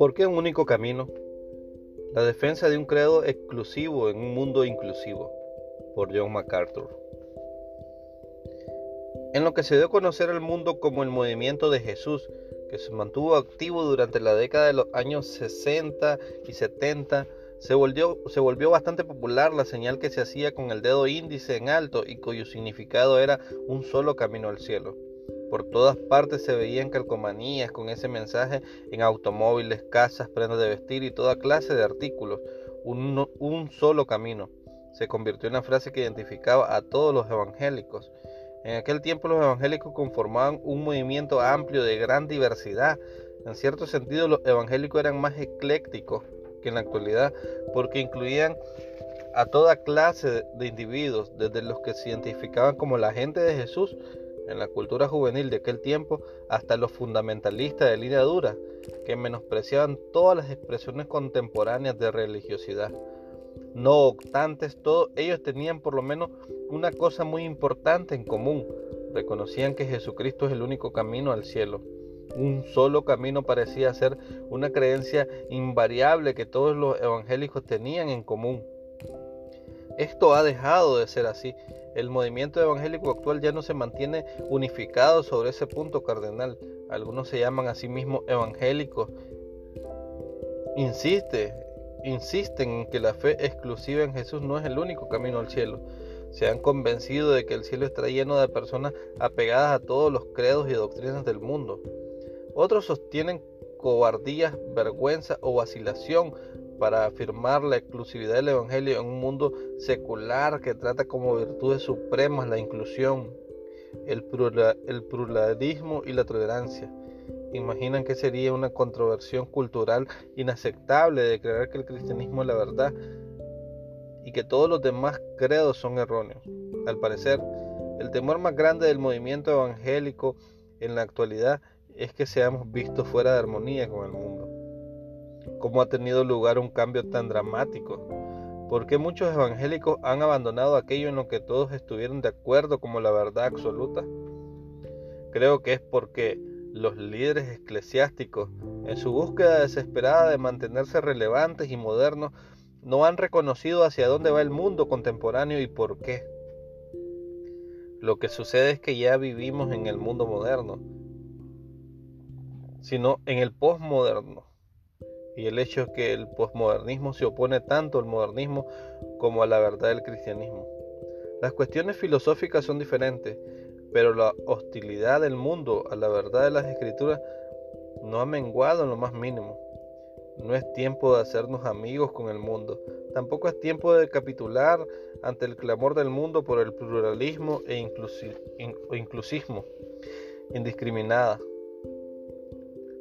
¿Por qué un único camino? La defensa de un credo exclusivo en un mundo inclusivo, por John MacArthur. En lo que se dio a conocer al mundo como el movimiento de Jesús, que se mantuvo activo durante la década de los años 60 y 70, se volvió, se volvió bastante popular la señal que se hacía con el dedo índice en alto y cuyo significado era un solo camino al cielo. Por todas partes se veían calcomanías con ese mensaje en automóviles, casas, prendas de vestir y toda clase de artículos. Un, solo camino. Se convirtió en una frase que identificaba a todos los evangélicos. En aquel tiempo los evangélicos conformaban un movimiento amplio de gran diversidad. En cierto sentido los evangélicos eran más eclécticos que en la actualidad porque incluían a toda clase de individuos, desde los que se identificaban como la gente de Jesús en la cultura juvenil de aquel tiempo hasta los fundamentalistas de línea dura, que menospreciaban todas las expresiones contemporáneas de religiosidad. No obstante, todos ellos tenían por lo menos una cosa muy importante en común. Reconocían que Jesucristo es el único camino al cielo. Un solo camino parecía ser una creencia invariable que todos los evangélicos tenían en común. Esto ha dejado de ser así el movimiento evangélico actual ya no se mantiene unificado sobre ese punto cardenal. Algunos se llaman a sí mismos evangélicos. Insiste, insisten en que la fe exclusiva en Jesús no es el único camino al cielo. Se han convencido de que el cielo está lleno de personas apegadas a todos los credos y doctrinas del mundo. Otros sostienen cobardía, vergüenza o vacilación para afirmar la exclusividad del Evangelio en un mundo secular que trata como virtudes supremas la inclusión, el, pluralismo y la tolerancia. Imaginan que sería una controversión cultural inaceptable declarar que el cristianismo es la verdad y que todos los demás credos son erróneos. Al parecer, el temor más grande del movimiento evangélico en la actualidad es que seamos vistos fuera de armonía con el mundo cómo ha tenido lugar un cambio tan dramático. ¿Por qué muchos evangélicos han abandonado aquello en lo que todos estuvieron de acuerdo como la verdad absoluta? Creo que es porque los líderes eclesiásticos, en su búsqueda desesperada de mantenerse relevantes y modernos, no han reconocido hacia dónde va el mundo contemporáneo y por qué. Lo que sucede es que ya vivimos en el mundo moderno, sino en el postmoderno y el hecho es que el posmodernismo se opone tanto al modernismo como a la verdad del cristianismo. Las cuestiones filosóficas son diferentes, pero la hostilidad del mundo a la verdad de las escrituras no ha menguado en lo más mínimo. No es tiempo de hacernos amigos con el mundo, tampoco es tiempo de capitular ante el clamor del mundo por el pluralismo e inclusismo indiscriminada,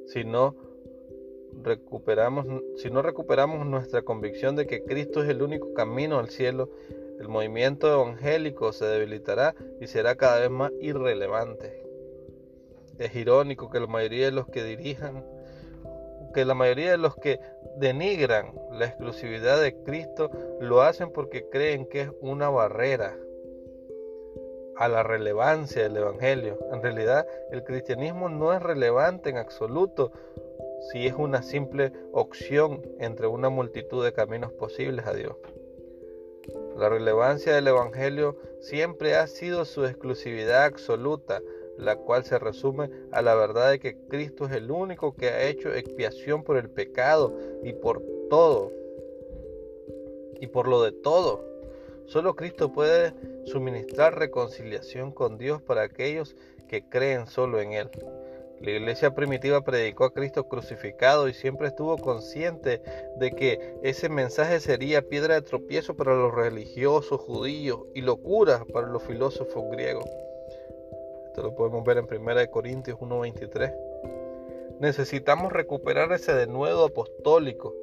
sino recuperamos, si no recuperamos nuestra convicción de que Cristo es el único camino al cielo, el movimiento evangélico se debilitará y será cada vez más irrelevante. Es irónico que la mayoría de los que dirijan, que la mayoría de los que denigran la exclusividad de Cristo lo hacen porque creen que es una barrera a la relevancia del Evangelio. En realidad, el cristianismo no es relevante en absoluto si es una simple opción entre una multitud de caminos posibles a Dios. La relevancia del Evangelio siempre ha sido su exclusividad absoluta, la cual se resume a la verdad de que Cristo es el único que ha hecho expiación por el pecado y por todo, y por lo de todo. Solo Cristo puede suministrar reconciliación con Dios para aquellos que creen solo en Él. La iglesia primitiva predicó a Cristo crucificado y siempre estuvo consciente de que ese mensaje sería piedra de tropiezo para los religiosos judíos y locura para los filósofos griegos. Esto lo podemos ver en 1 Corintios 1:23. Necesitamos recuperar ese denuedo apostólico.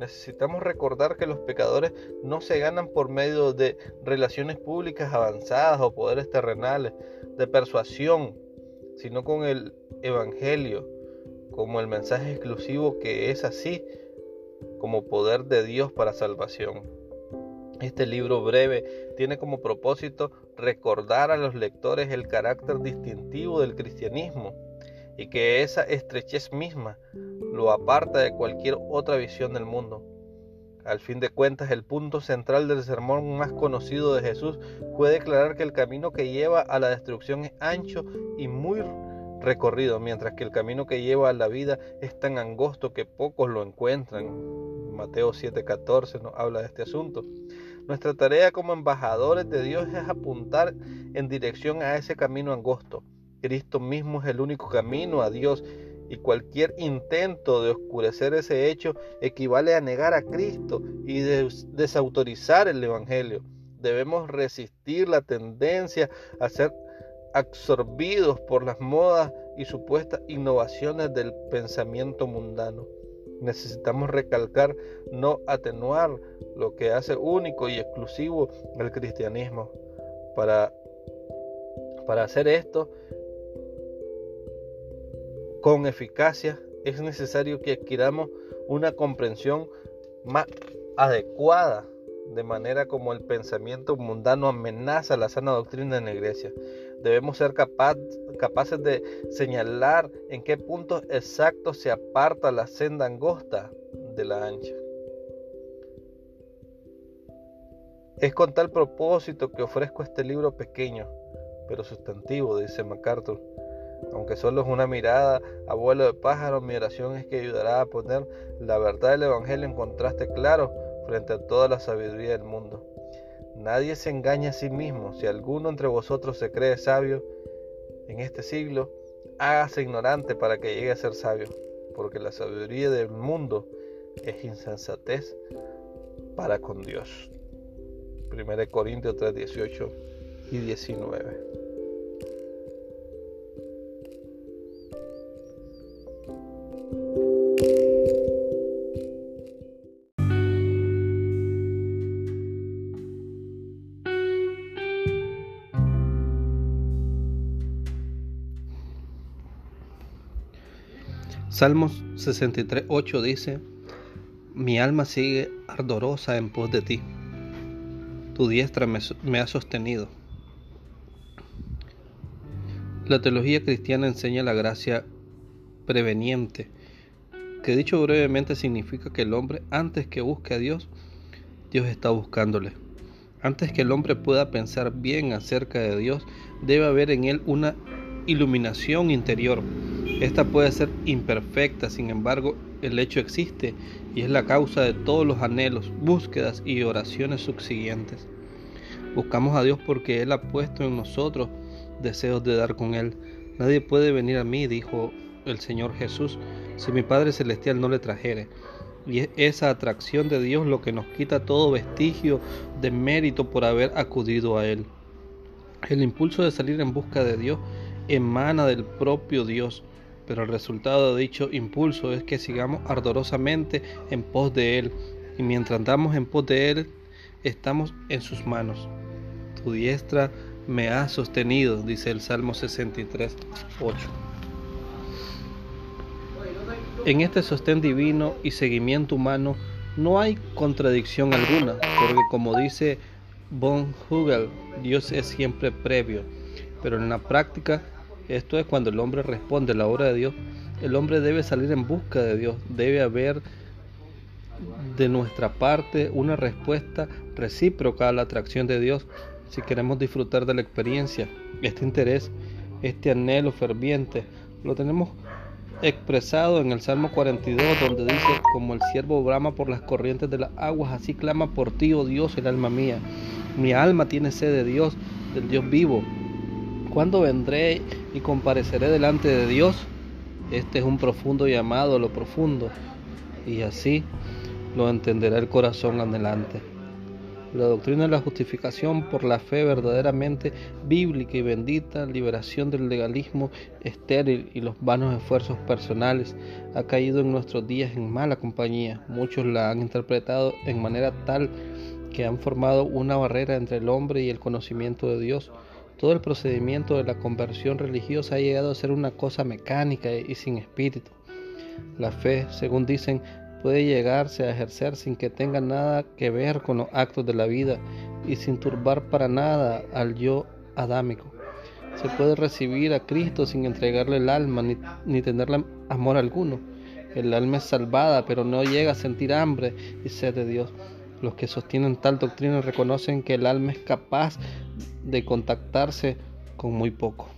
Necesitamos recordar que los pecadores no se ganan por medio de relaciones públicas avanzadas o poderes terrenales, de persuasión, sino con el Evangelio, como el mensaje exclusivo que es así, como poder de Dios para salvación. Este libro breve tiene como propósito recordar a los lectores el carácter distintivo del cristianismo y que esa estrechez misma lo aparta de cualquier otra visión del mundo. Al fin de cuentas, el punto central del sermón más conocido de Jesús fue declarar que el camino que lleva a la destrucción es ancho y muy recorrido, mientras que el camino que lleva a la vida es tan angosto que pocos lo encuentran. Mateo 7:14 nos habla de este asunto. Nuestra tarea como embajadores de Dios es apuntar en dirección a ese camino angosto. Cristo mismo es el único camino a Dios y cualquier intento de oscurecer ese hecho equivale a negar a Cristo y desautorizar el Evangelio. Debemos resistir la tendencia a ser absorbidos por las modas y supuestas innovaciones del pensamiento mundano. Necesitamos recalcar, no atenuar lo que hace único y exclusivo el cristianismo. Para, para hacer esto, con eficacia, es necesario que adquiramos una comprensión más adecuada de manera como el pensamiento mundano amenaza la sana doctrina en la iglesia. Debemos ser capaces de señalar en qué punto exacto se aparta la senda angosta de la ancha. Es con tal propósito que ofrezco este libro pequeño, pero sustantivo, dice MacArthur aunque solo es una mirada a vuelo de pájaro, mi oración es que ayudará a poner la verdad del Evangelio en contraste claro frente a toda la sabiduría del mundo. Nadie se engaña a sí mismo. Si alguno entre vosotros se cree sabio en este siglo, hágase ignorante para que llegue a ser sabio, porque la sabiduría del mundo es insensatez para con Dios. 1 Corintios 3, 18 y 19. Salmos 63, 8 dice, mi alma sigue ardorosa en pos de ti, tu diestra me, me ha sostenido. La teología cristiana enseña la gracia preveniente, que dicho brevemente significa que el hombre antes que busque a Dios, Dios está buscándole. Antes que el hombre pueda pensar bien acerca de Dios, debe haber en él una iluminación interior esta puede ser imperfecta, sin embargo, el hecho existe y es la causa de todos los anhelos, búsquedas y oraciones subsiguientes. Buscamos a Dios porque Él ha puesto en nosotros deseos de dar con Él. Nadie puede venir a mí, dijo el Señor Jesús, si mi Padre Celestial no le trajere. Y es esa atracción de Dios lo que nos quita todo vestigio de mérito por haber acudido a Él. El impulso de salir en busca de Dios emana del propio Dios pero el resultado de dicho impulso es que sigamos ardorosamente en pos de Él, y mientras andamos en pos de Él, estamos en sus manos. Tu diestra me ha sostenido, dice el Salmo 63, 8. En este sostén divino y seguimiento humano no hay contradicción alguna, porque como dice Von Hugel, Dios es siempre previo, pero en la práctica esto es cuando el hombre responde a la obra de Dios. El hombre debe salir en busca de Dios. Debe haber de nuestra parte una respuesta recíproca a la atracción de Dios si queremos disfrutar de la experiencia. Este interés, este anhelo ferviente, lo tenemos expresado en el Salmo 42, donde dice, como el siervo brama por las corrientes de las aguas, así clama por ti, oh Dios, el alma mía. Mi alma tiene sed de Dios, del Dios vivo. ¿Cuándo vendré y compareceré delante de Dios? Este es un profundo llamado a lo profundo y así lo entenderá el corazón adelante. La doctrina de la justificación por la fe verdaderamente bíblica y bendita, liberación del legalismo estéril y los vanos esfuerzos personales, ha caído en nuestros días en mala compañía. Muchos la han interpretado en manera tal que han formado una barrera entre el hombre y el conocimiento de Dios todo el procedimiento de la conversión religiosa ha llegado a ser una cosa mecánica y sin espíritu. La fe, según dicen, puede llegarse a ejercer sin que tenga nada que ver con los actos de la vida y sin turbar para nada al yo adámico. se puede recibir a Cristo sin entregarle el alma ni, ni tenerle amor alguno. El alma es salvada, pero no llega a sentir hambre y sed de Dios. Los que sostienen tal doctrina reconocen que el alma es capaz de contactarse con muy poco.